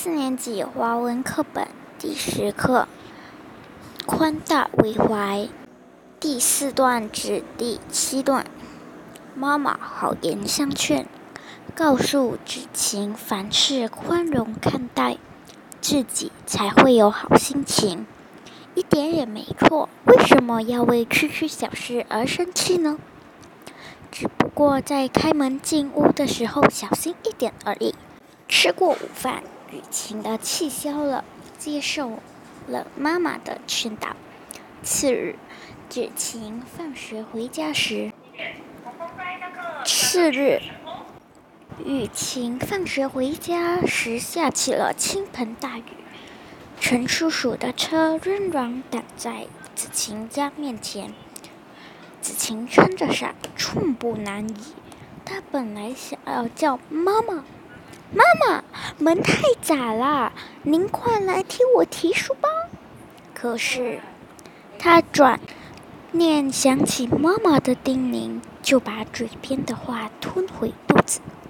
四年级华文课本第十课《宽大为怀》第四段至第七段。妈妈好言相劝，告诉子晴凡事宽容看待，自己才会有好心情。一点也没错，为什么要为区区小事而生气呢？只不过在开门进屋的时候小心一点而已。吃过午饭。雨晴的气消了，接受了妈妈的劝导。次日，芷晴放学回家时，次日，雨晴放学回家时下起了倾盆大雨。陈叔叔的车仍然挡在子晴家面前。子晴撑着伞，寸步难移。他本来想要叫妈妈。妈妈，门太窄了，您快来替我提书包。可是，他转念想起妈妈的叮咛，就把嘴边的话吞回肚子。